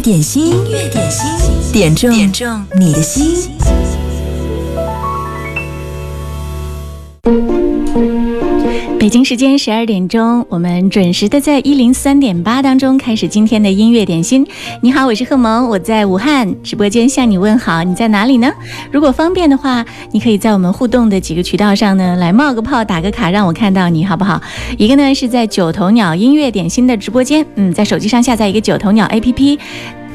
点心，越点心，点中你的心。北京时间十二点钟，我们准时的在一零三点八当中开始今天的音乐点心。你好，我是贺萌，我在武汉直播间向你问好。你在哪里呢？如果方便的话，你可以在我们互动的几个渠道上呢来冒个泡、打个卡，让我看到你好不好？一个呢是在九头鸟音乐点心的直播间，嗯，在手机上下载一个九头鸟 APP。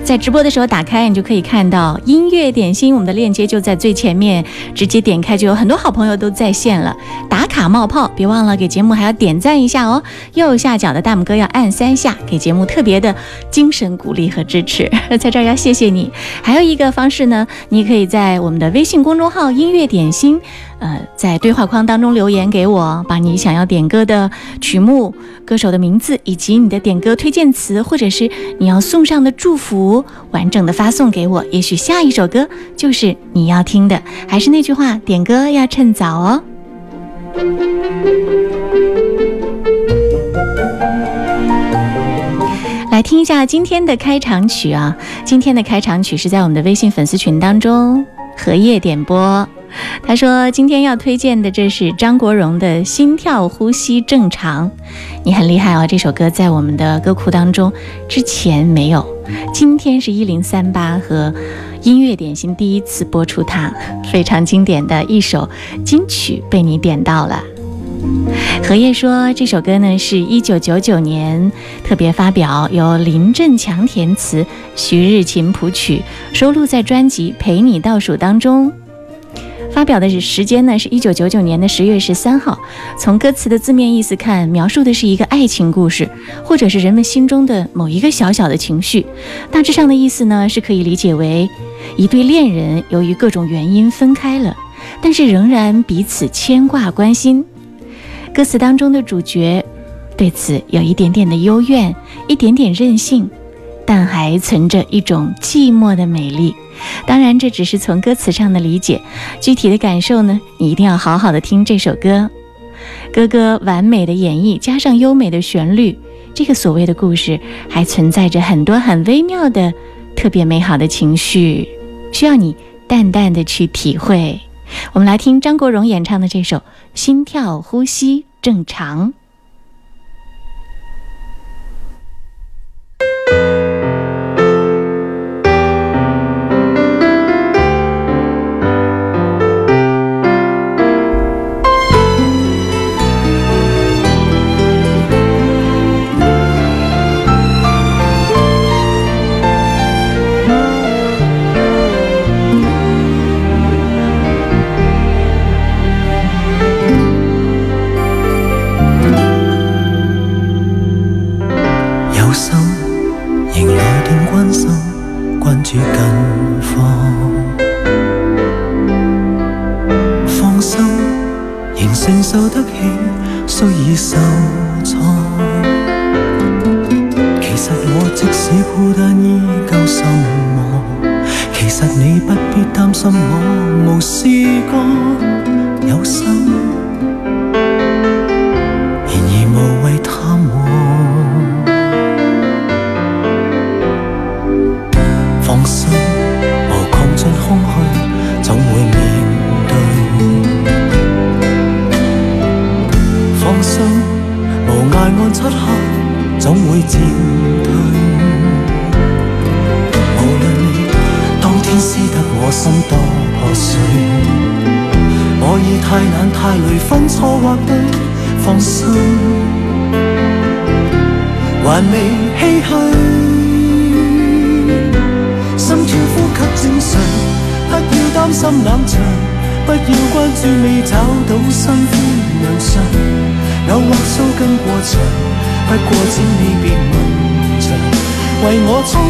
在直播的时候打开，你就可以看到音乐点心，我们的链接就在最前面，直接点开就有很多好朋友都在线了，打卡冒泡，别忘了给节目还要点赞一下哦。右下角的大拇哥要按三下，给节目特别的精神鼓励和支持，在这儿要谢谢你。还有一个方式呢，你可以在我们的微信公众号“音乐点心”。呃，在对话框当中留言给我，把你想要点歌的曲目、歌手的名字，以及你的点歌推荐词，或者是你要送上的祝福，完整的发送给我。也许下一首歌就是你要听的。还是那句话，点歌要趁早哦。来听一下今天的开场曲啊，今天的开场曲是在我们的微信粉丝群当中荷叶点播。他说：“今天要推荐的这是张国荣的《心跳呼吸正常》，你很厉害哦！这首歌在我们的歌库当中之前没有。今天是一零三八和音乐点心第一次播出，它非常经典的一首金曲被你点到了。”荷叶说：“这首歌呢是一九九九年特别发表，由林振强填词，徐日勤谱曲，收录在专辑《陪你倒数》当中。”发表的时间呢，是一九九九年的十月十三号。从歌词的字面意思看，描述的是一个爱情故事，或者是人们心中的某一个小小的情绪。大致上的意思呢，是可以理解为一对恋人由于各种原因分开了，但是仍然彼此牵挂关心。歌词当中的主角对此有一点点的幽怨，一点点任性。但还存着一种寂寞的美丽，当然这只是从歌词上的理解，具体的感受呢，你一定要好好的听这首歌，哥哥完美的演绎加上优美的旋律，这个所谓的故事还存在着很多很微妙的、特别美好的情绪，需要你淡淡的去体会。我们来听张国荣演唱的这首《心跳呼吸正常》。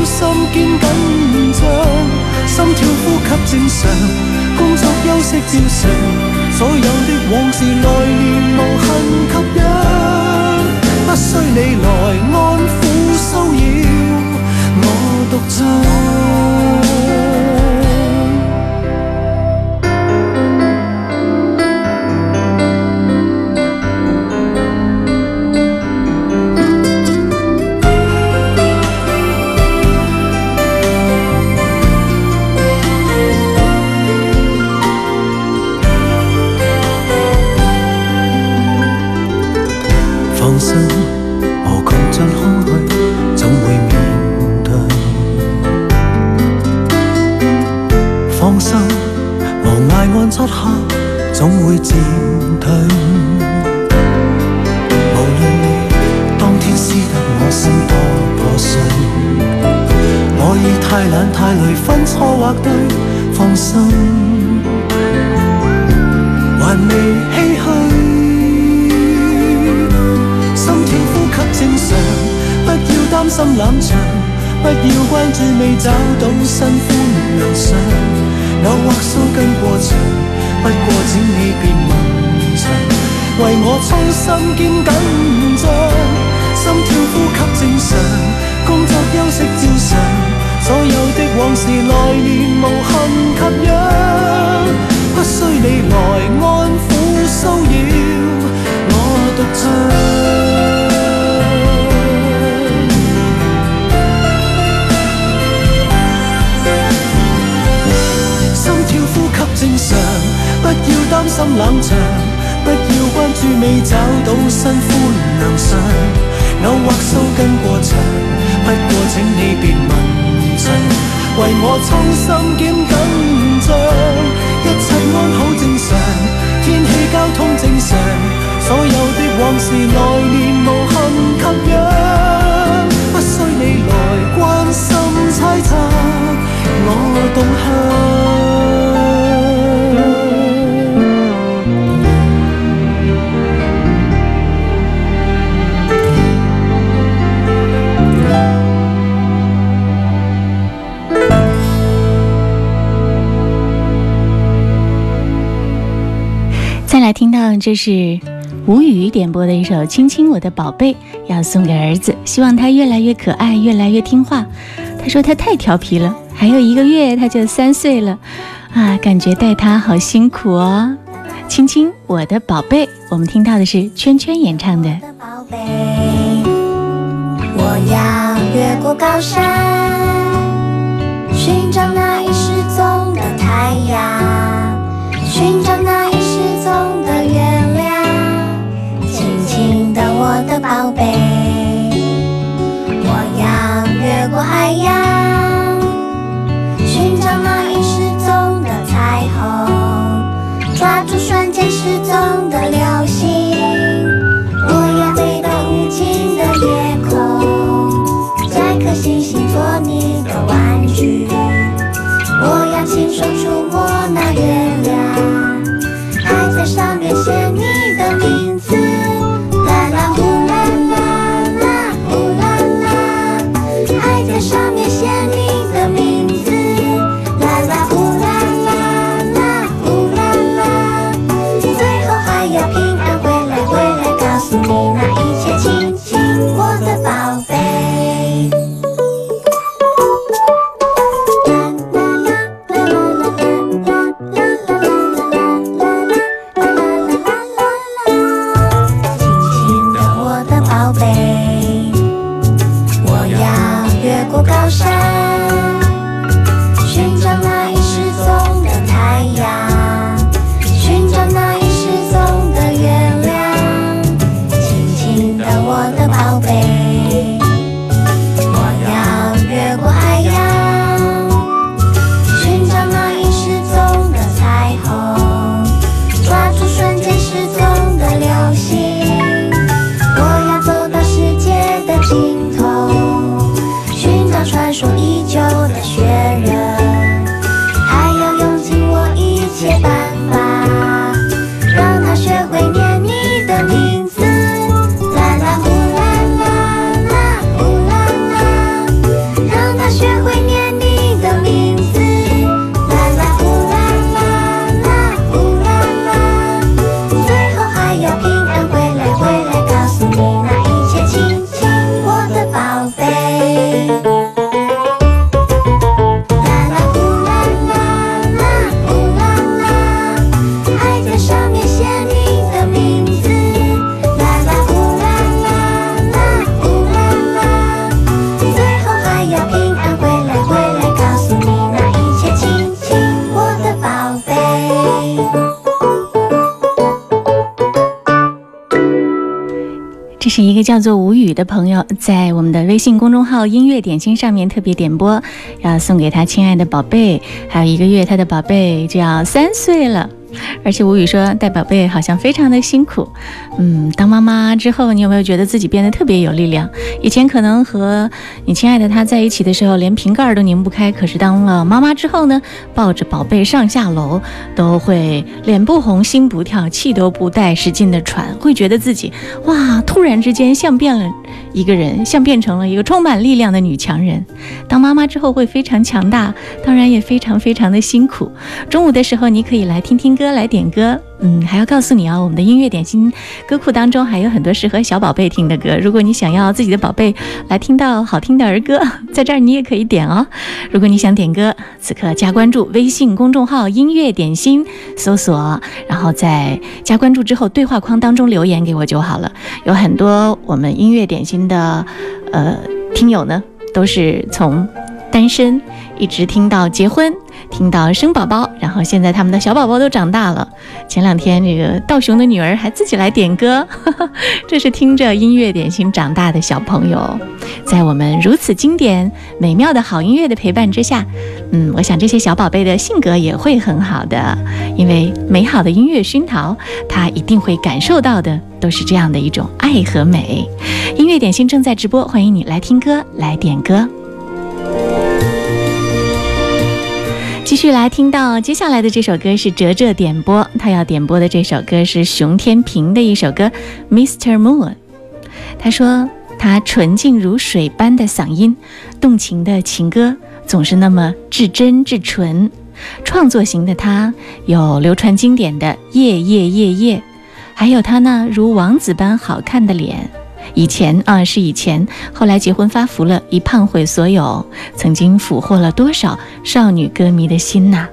心肩緊張，心跳呼吸正常，工作休息照常，所有的往事來年無痕及癢，不需你來安撫騷擾我獨唱。放心，还未唏嘘，心跳呼吸正常，不要担心冷场，不要关注未找到新欢良上，偶或数根过长，不过请你别问长，为我操心兼紧张，心跳呼吸正常，工作休息正常，所有的往事来年无。及痒，不需你來安撫騷擾我獨唱。心跳呼吸正常，不要擔心冷場，不要關注未找到新歡亮相，偶或鬚根過長，不過請你別。为我衷心检紧章，一切安好正常，天气交通正常，所有的往事来年无憾给养，不需你来关心猜测，我动向。这是吴语点播的一首《亲亲我的宝贝》，要送给儿子，希望他越来越可爱，越来越听话。他说他太调皮了，还有一个月他就三岁了啊，感觉带他好辛苦哦。亲亲我的宝贝，我们听到的是圈圈演唱的。宝贝，我要越过高山。叫做吴宇的朋友，在我们的微信公众号音乐点心上面特别点播，要送给他亲爱的宝贝。还有一个月，他的宝贝就要三岁了。而且吴宇说带宝贝好像非常的辛苦。嗯，当妈妈之后，你有没有觉得自己变得特别有力量？以前可能和。你亲爱的他在一起的时候，连瓶盖都拧不开；可是当了妈妈之后呢，抱着宝贝上下楼，都会脸不红心不跳，气都不带使劲的喘，会觉得自己哇，突然之间像变了一个人，像变成了一个充满力量的女强人。当妈妈之后会非常强大，当然也非常非常的辛苦。中午的时候，你可以来听听歌，来点歌。嗯，还要告诉你啊，我们的音乐点心歌库当中还有很多适合小宝贝听的歌。如果你想要自己的宝贝来听到好听的儿歌，在这儿你也可以点哦。如果你想点歌，此刻加关注微信公众号“音乐点心”，搜索，然后在加关注之后，对话框当中留言给我就好了。有很多我们音乐点心的呃听友呢，都是从单身一直听到结婚。听到生宝宝，然后现在他们的小宝宝都长大了。前两天，这个道雄的女儿还自己来点歌，这是听着音乐点心长大的小朋友，在我们如此经典、美妙的好音乐的陪伴之下，嗯，我想这些小宝贝的性格也会很好的，因为美好的音乐熏陶，他一定会感受到的都是这样的一种爱和美。音乐点心正在直播，欢迎你来听歌，来点歌。继续来听到接下来的这首歌是哲哲点播，他要点播的这首歌是熊天平的一首歌《Mr Moon》。他说他纯净如水般的嗓音，动情的情歌总是那么至真至纯。创作型的他有流传经典的《夜夜夜夜》，还有他那如王子般好看的脸。以前啊，是以前，后来结婚发福了，一胖毁所有，曾经俘获了多少少女歌迷的心呐！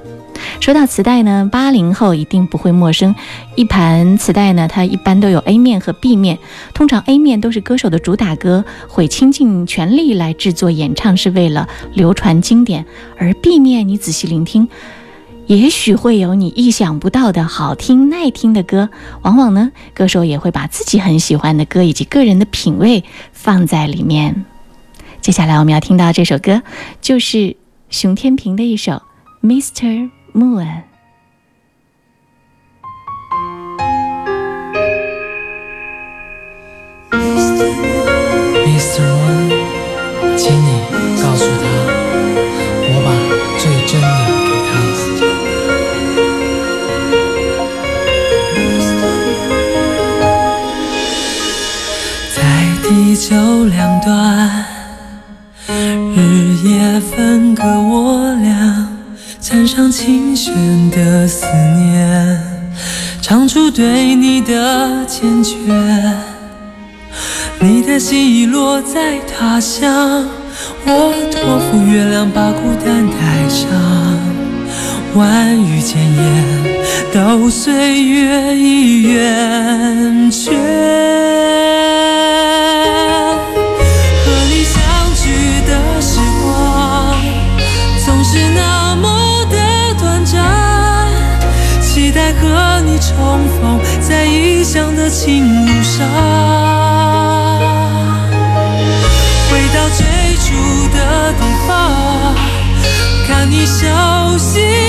说到磁带呢，八零后一定不会陌生。一盘磁带呢，它一般都有 A 面和 B 面，通常 A 面都是歌手的主打歌，会倾尽全力来制作演唱，是为了流传经典；而 B 面，你仔细聆听。也许会有你意想不到的好听耐听的歌。往往呢，歌手也会把自己很喜欢的歌以及个人的品味放在里面。接下来我们要听到这首歌，就是熊天平的一首《Mr. Moon》。离愁两断，日夜分割我俩。缠上琴弦的思念，唱出对你的缱绻。你的心已落在他乡，我托付月亮把孤单带上。万语千言，都岁月已圆缺。情路上，回到最初的地方，看你熟悉。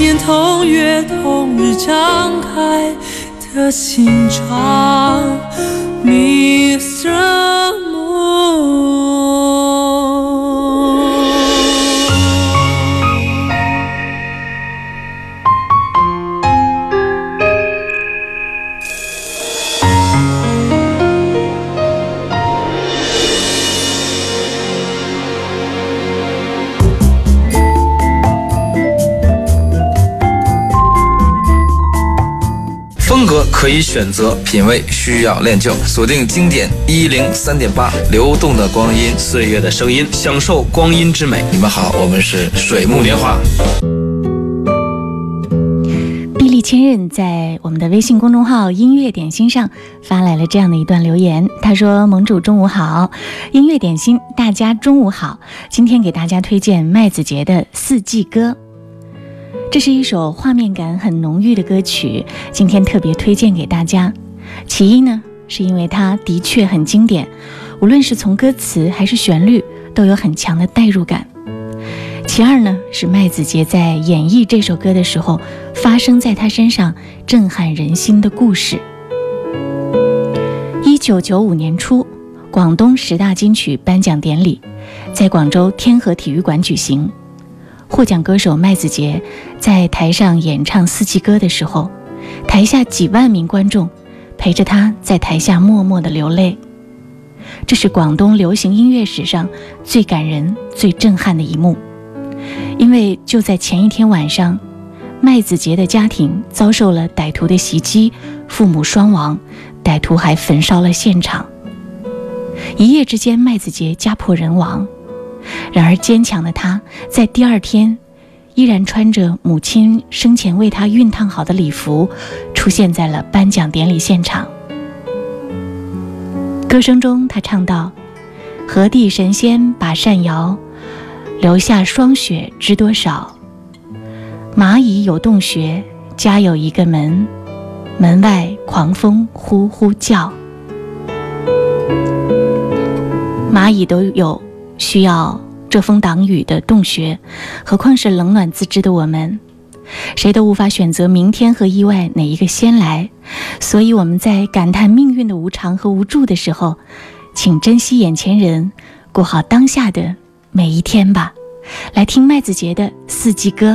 年同月同日张开的心窗，Mr. 可以选择品味，需要练就锁定经典一零三点八，流动的光阴，岁月的声音，享受光阴之美。你们好，我们是水木年华。碧力千仞在我们的微信公众号“音乐点心”上发来了这样的一段留言，他说：“盟主中午好，音乐点心大家中午好，今天给大家推荐麦子杰的《四季歌》。”这是一首画面感很浓郁的歌曲，今天特别推荐给大家。其一呢，是因为它的确很经典，无论是从歌词还是旋律，都有很强的代入感。其二呢，是麦子杰在演绎这首歌的时候，发生在他身上震撼人心的故事。一九九五年初，广东十大金曲颁奖典礼，在广州天河体育馆举行。获奖歌手麦子杰在台上演唱《四季歌》的时候，台下几万名观众陪着他在台下默默的流泪。这是广东流行音乐史上最感人、最震撼的一幕。因为就在前一天晚上，麦子杰的家庭遭受了歹徒的袭击，父母双亡，歹徒还焚烧了现场。一夜之间，麦子杰家破人亡。然而坚强的他，在第二天，依然穿着母亲生前为他熨烫好的礼服，出现在了颁奖典礼现场。歌声中，他唱道：“何地神仙把扇摇，留下霜雪知多少？蚂蚁有洞穴，家有一个门，门外狂风呼呼叫。蚂蚁都有。”需要遮风挡雨的洞穴，何况是冷暖自知的我们，谁都无法选择明天和意外哪一个先来。所以我们在感叹命运的无常和无助的时候，请珍惜眼前人，过好当下的每一天吧。来听麦子杰的《四季歌》。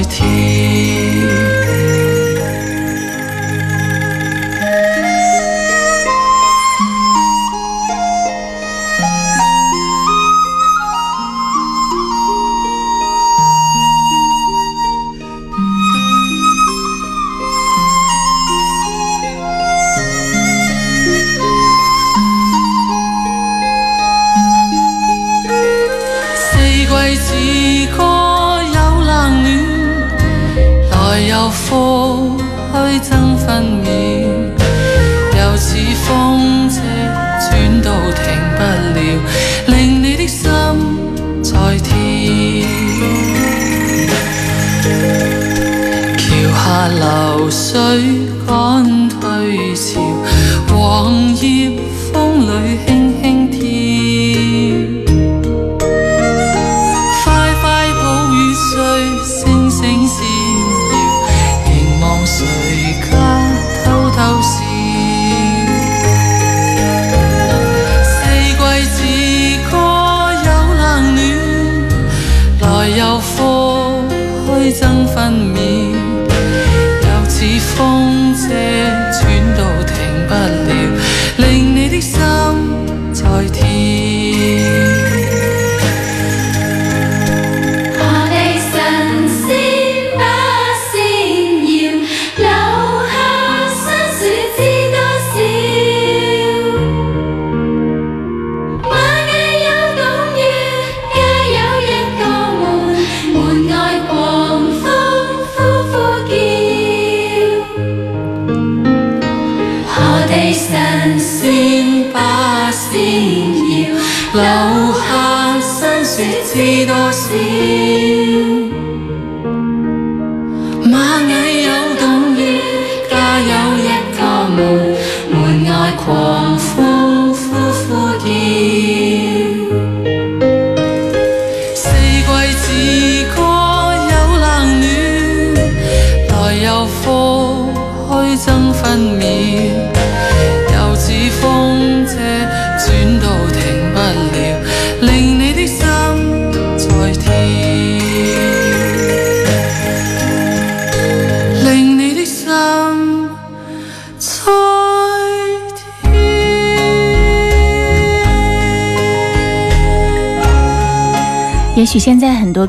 在天。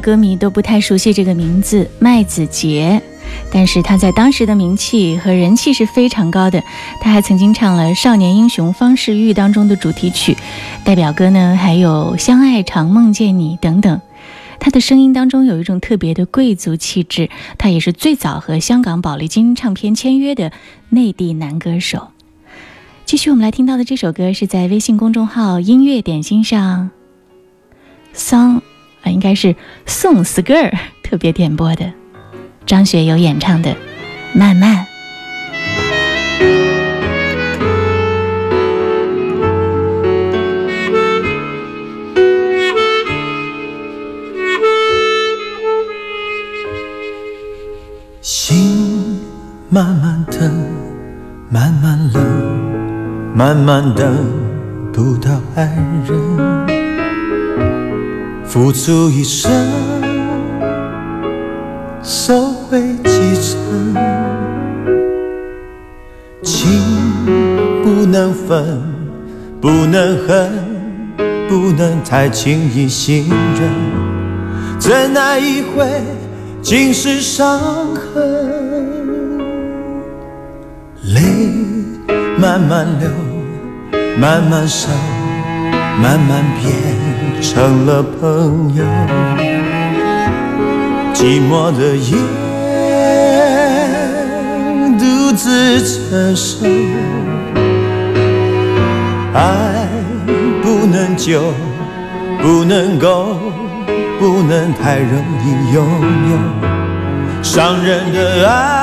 歌迷都不太熟悉这个名字麦子杰，但是他在当时的名气和人气是非常高的。他还曾经唱了《少年英雄方世玉》当中的主题曲，代表歌呢还有《相爱常梦见你》等等。他的声音当中有一种特别的贵族气质。他也是最早和香港宝丽金唱片签约的内地男歌手。继续我们来听到的这首歌是在微信公众号音乐点心上。Song。啊，应该是宋思歌儿特别点播的，张学友演唱的《慢慢》。心慢慢的，慢慢冷，慢慢等不到爱人。付出一生，收回几成？情不能分，不能恨，不能太轻易信任。真爱一回，尽是伤痕。泪慢慢流，慢慢收，慢慢变。成了朋友，寂寞的夜独自承受，爱不能久，不能够，不能太容易拥有，伤人的爱。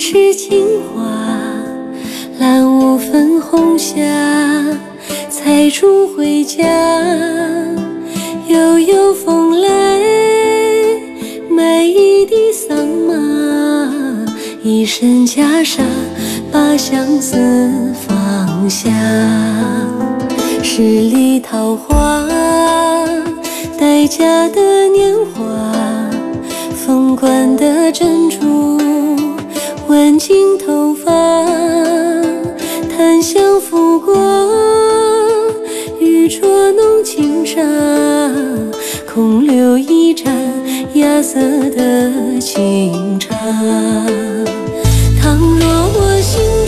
痴池青花，染五分红霞，采竹回家。悠悠风来，埋一地桑麻。一身袈裟，把相思放下。十里桃花，待嫁的年华，凤冠的珍珠。挽进头发，檀香拂过，玉镯弄轻纱，空留一盏芽色的清茶。倘若我心。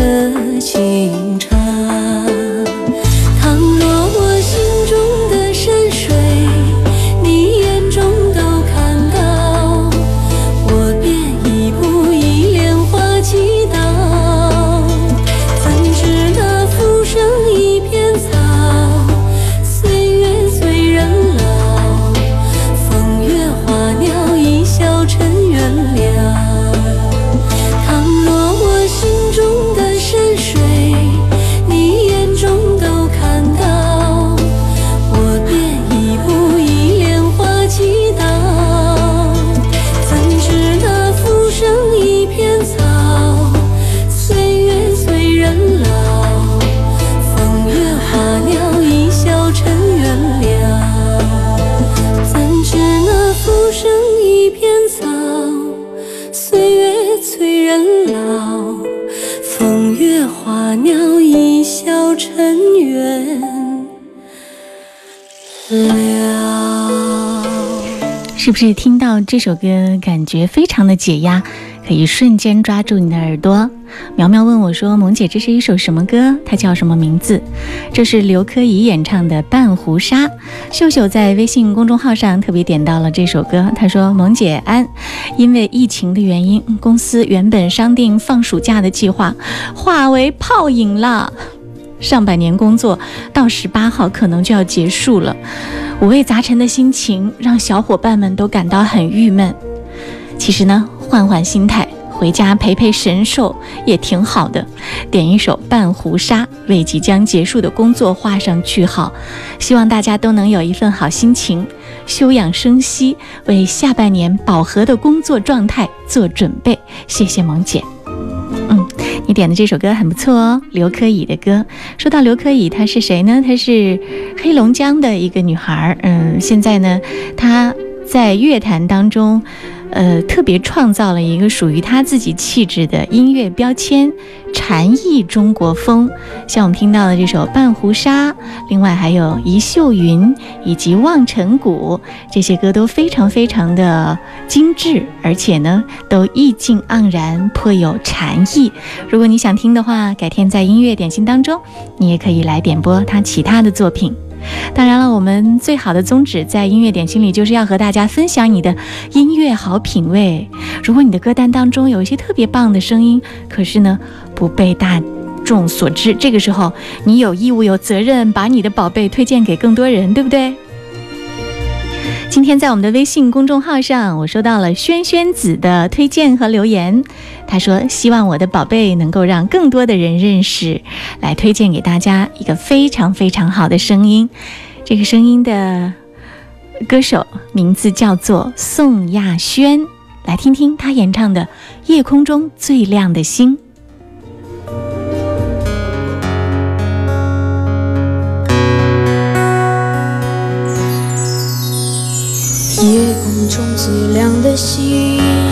the 是不是听到这首歌感觉非常的解压，可以瞬间抓住你的耳朵？苗苗问我说：“萌姐，这是一首什么歌？它叫什么名字？”这是刘珂矣演唱的《半壶纱》。秀秀在微信公众号上特别点到了这首歌，她说：“萌姐安，因为疫情的原因，公司原本商定放暑假的计划化为泡影了。”上半年工作到十八号可能就要结束了，五味杂陈的心情让小伙伴们都感到很郁闷。其实呢，换换心态，回家陪陪神兽也挺好的。点一首《半壶纱》，为即将结束的工作画上句号。希望大家都能有一份好心情，休养生息，为下半年饱和的工作状态做准备。谢谢萌姐。你点的这首歌很不错哦，刘珂矣的歌。说到刘珂矣，她是谁呢？她是黑龙江的一个女孩儿，嗯，现在呢，她在乐坛当中。呃，特别创造了一个属于他自己气质的音乐标签“禅意中国风”。像我们听到的这首《半壶纱》，另外还有《一袖云》以及《望尘谷》，这些歌都非常非常的精致，而且呢都意境盎然，颇有禅意。如果你想听的话，改天在音乐点心当中，你也可以来点播他其他的作品。当然了，我们最好的宗旨在音乐点心里，就是要和大家分享你的音乐好品味。如果你的歌单当中有一些特别棒的声音，可是呢不被大众所知，这个时候你有义务、有责任把你的宝贝推荐给更多人，对不对？今天在我们的微信公众号上，我收到了轩轩子的推荐和留言。他说：“希望我的宝贝能够让更多的人认识，来推荐给大家一个非常非常好的声音。这个声音的歌手名字叫做宋亚轩，来听听他演唱的《夜空中最亮的星》。”夜空中最亮的星。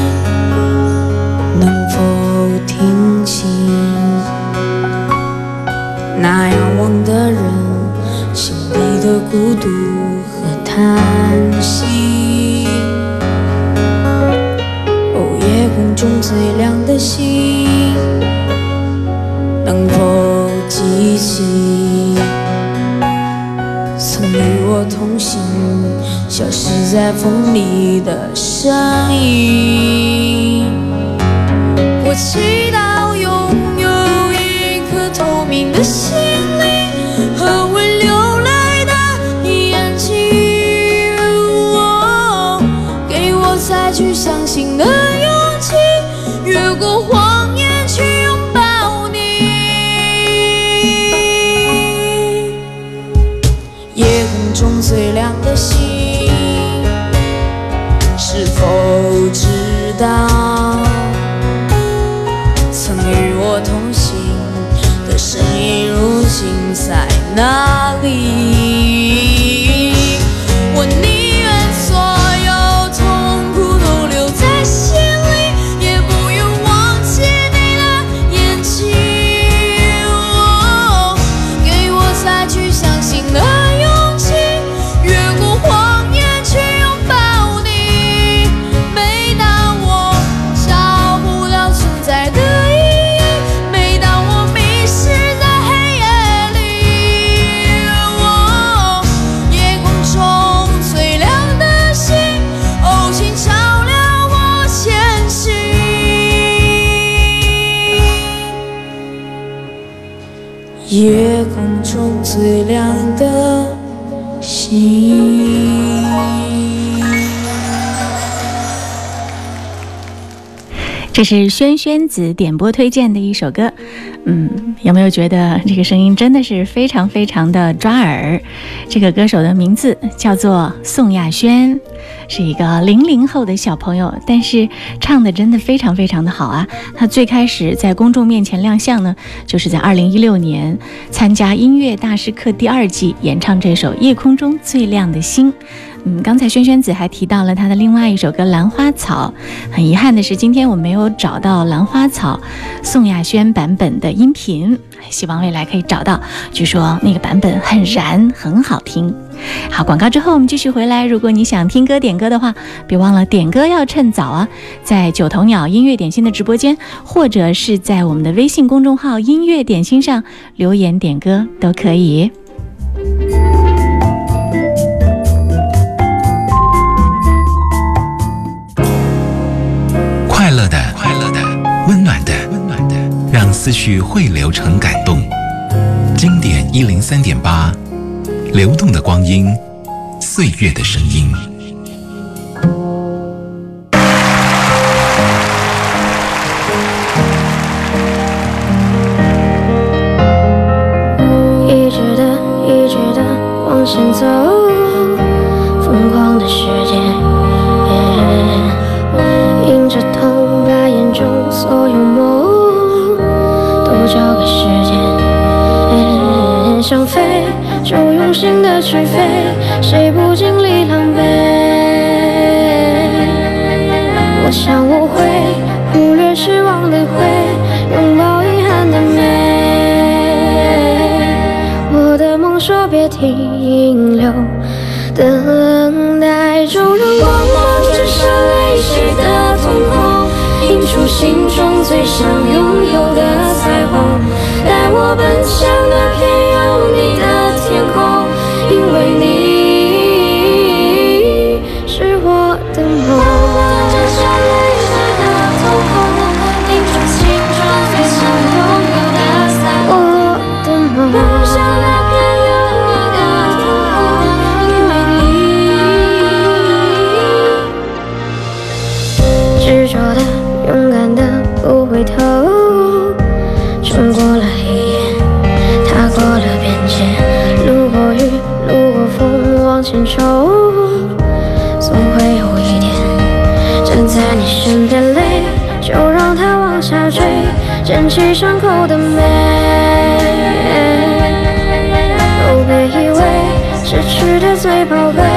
那仰望的人，心底的孤独和叹息。哦，夜空中最亮的星，能否记起，曾与我同行，消失在风里的身影？我期待。你的心灵和我流泪的眼睛，哦，给我再去相信的。是轩轩子点播推荐的一首歌，嗯，有没有觉得这个声音真的是非常非常的抓耳？这个歌手的名字叫做宋亚轩，是一个零零后的小朋友，但是唱的真的非常非常的好啊！他最开始在公众面前亮相呢，就是在二零一六年参加《音乐大师课》第二季，演唱这首《夜空中最亮的星》。嗯，刚才萱萱子还提到了她的另外一首歌《兰花草》，很遗憾的是，今天我没有找到《兰花草》宋亚轩版本的音频，希望未来可以找到。据说那个版本很燃，很好听。好，广告之后我们继续回来。如果你想听歌点歌的话，别忘了点歌要趁早啊，在九头鸟音乐点心的直播间，或者是在我们的微信公众号“音乐点心”上留言点歌都可以。思绪汇流成感动，经典一零三点八，流动的光阴，岁月的声音。是非，谁不经历狼狈？我想我会忽略失望的灰，拥抱遗憾的美。我的梦说别停留，等待，就让光芒折射泪水的瞳孔，映出心中最想拥有的彩虹，带我奔向。就总会有一天站在你身边。泪就让它往下坠，捡起伤口的美。哦，别以为失去的最宝贵。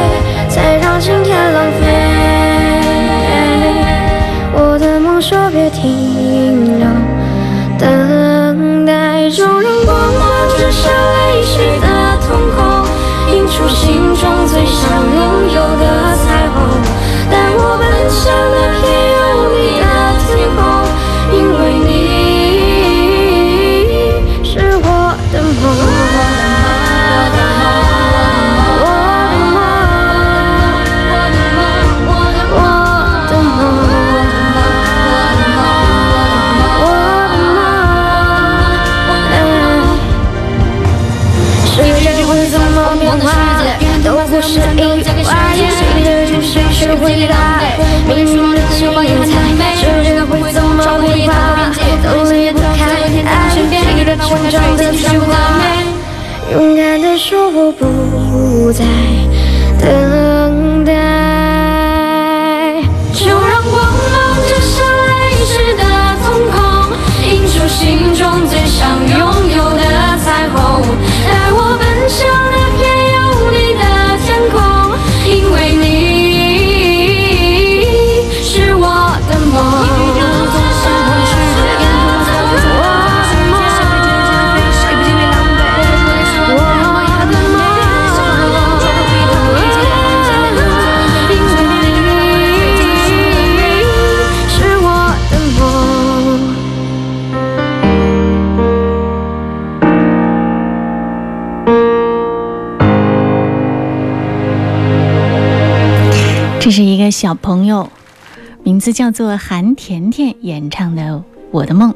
是一个小朋友，名字叫做韩甜甜演唱的《我的梦》。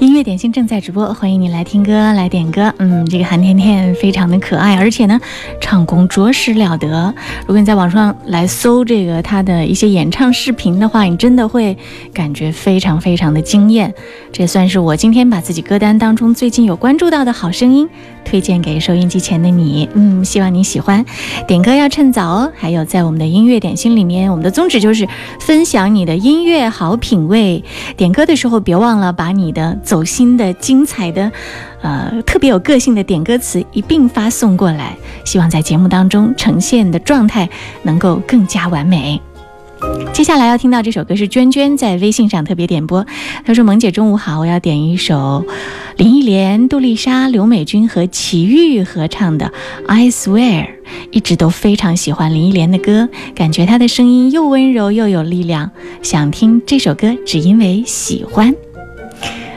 音乐点心正在直播，欢迎你来听歌、来点歌。嗯，这个韩甜甜非常的可爱，而且呢，唱功着实了得。如果你在网上来搜这个她的一些演唱视频的话，你真的会感觉非常非常的惊艳。这算是我今天把自己歌单当中最近有关注到的好声音。推荐给收音机前的你，嗯，希望你喜欢。点歌要趁早哦。还有，在我们的音乐点心里面，我们的宗旨就是分享你的音乐好品味。点歌的时候别忘了把你的走心的、精彩的，呃，特别有个性的点歌词一并发送过来。希望在节目当中呈现的状态能够更加完美。接下来要听到这首歌是娟娟在微信上特别点播。她说：“萌姐，中午好，我要点一首林忆莲、杜丽莎、刘美君和齐豫合唱的《I Swear》，一直都非常喜欢林忆莲的歌，感觉她的声音又温柔又有力量，想听这首歌只因为喜欢。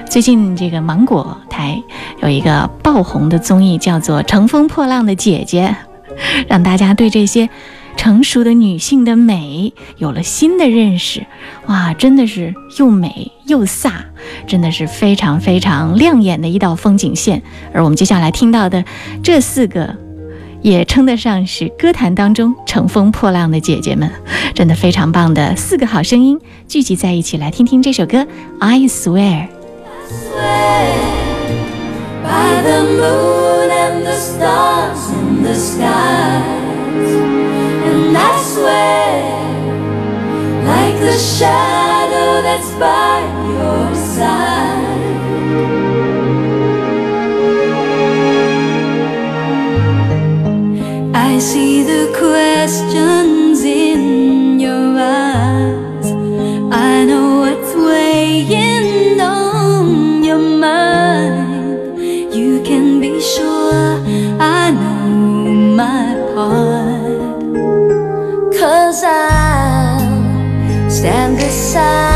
最近这个芒果台有一个爆红的综艺叫做《乘风破浪的姐姐》，让大家对这些。”成熟的女性的美有了新的认识，哇，真的是又美又飒，真的是非常非常亮眼的一道风景线。而我们接下来听到的这四个，也称得上是歌坛当中乘风破浪的姐姐们，真的非常棒的四个好声音聚集在一起来听听这首歌。I swear。By the the stars the moon and in skies. like the shadow that's by your side. I see the question bisa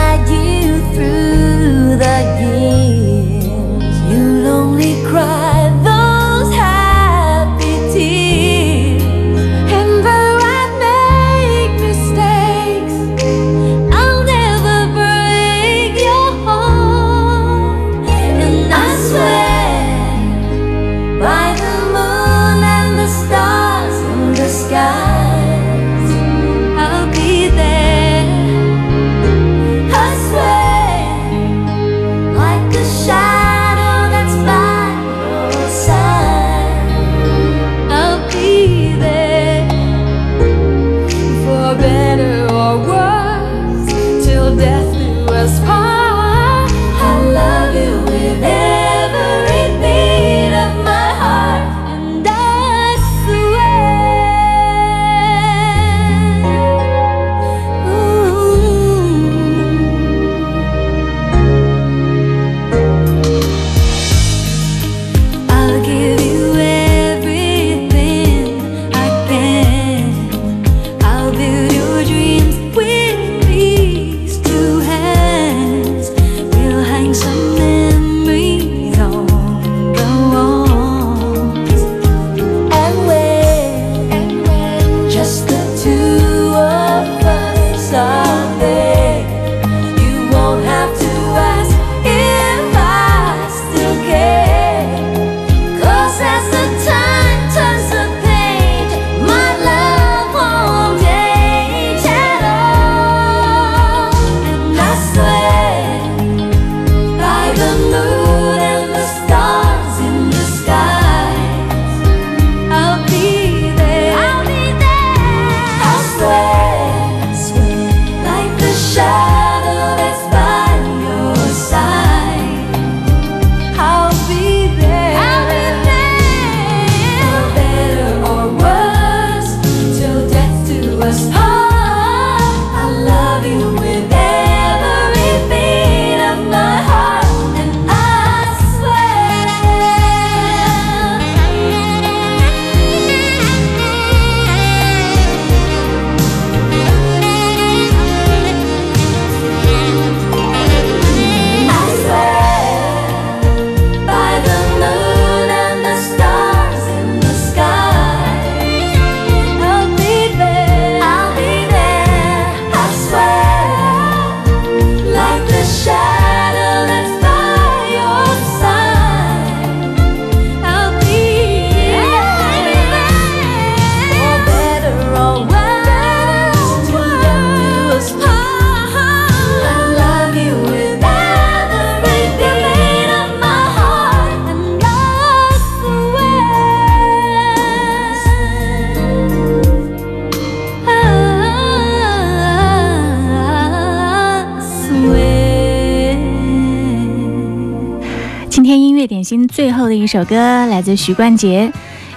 首歌来自徐冠杰，《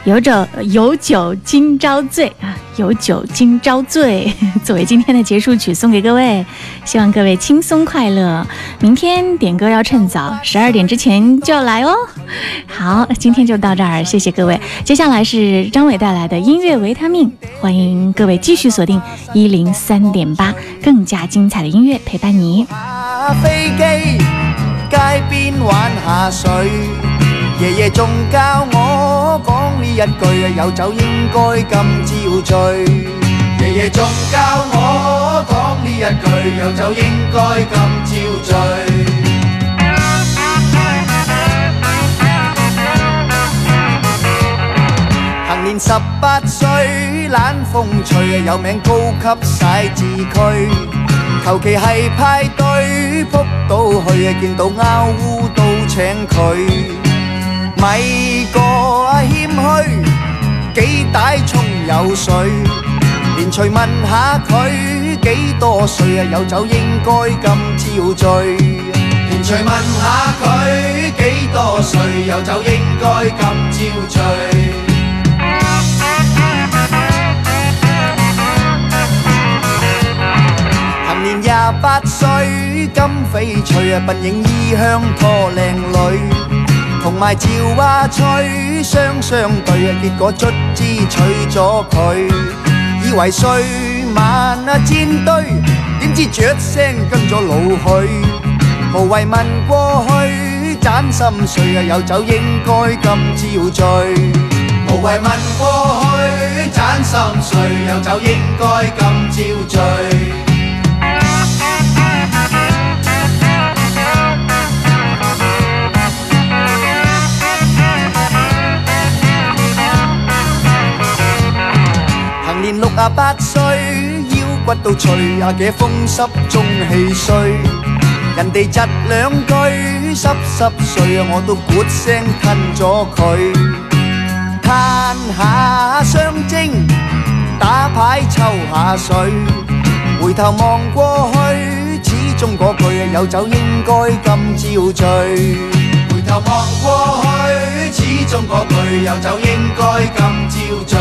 有酒有酒今朝醉》啊，有酒今朝醉，作为今天的结束曲送给各位，希望各位轻松快乐。明天点歌要趁早，十二点之前就要来哦。好，今天就到这儿，谢谢各位。接下来是张伟带来的音乐维他命，欢迎各位继续锁定一零三点八，更加精彩的音乐陪伴你。机街边玩下水。爷爷仲教我讲呢一句，有酒应该今朝醉。爷爷仲教我讲呢一句，有酒应该今朝醉。行年十八岁，懒风趣，有名高级洗字区，求其系派对扑到去，见到欧乌都请佢。咪个谦虚，几大葱有水。连随问下佢几多岁啊？有酒应该今朝醉。连随问下佢几多岁？有酒应该今朝醉。含年廿八岁，金翡翠啊，鬓影衣香拖靓女。同埋赵话吹，双双对，结果卒之娶咗佢。以为睡晚啊占堆，点知雀声跟咗老许。无谓问过去，盏心碎啊，有酒应该今朝醉。无谓问过去，盏心碎，有酒应该今朝醉。廿八歲，腰骨到脆呀嘅風濕中氣衰。人哋窒兩句濕濕碎啊，我都咕聲吞咗佢。嘆下雙睛，打牌抽下水，回頭望過去，始終嗰句啊，有酒應該今朝醉。頭望過去，始終嗰句有酒應該今朝醉。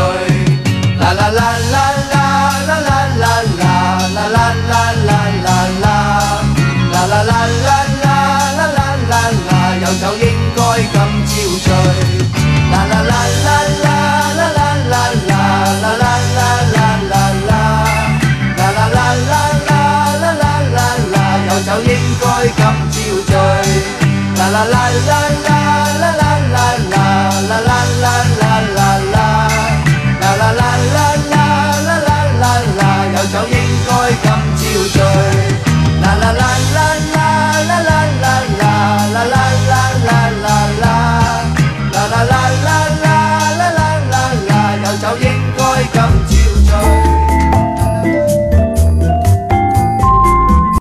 啦啦啦啦。la la la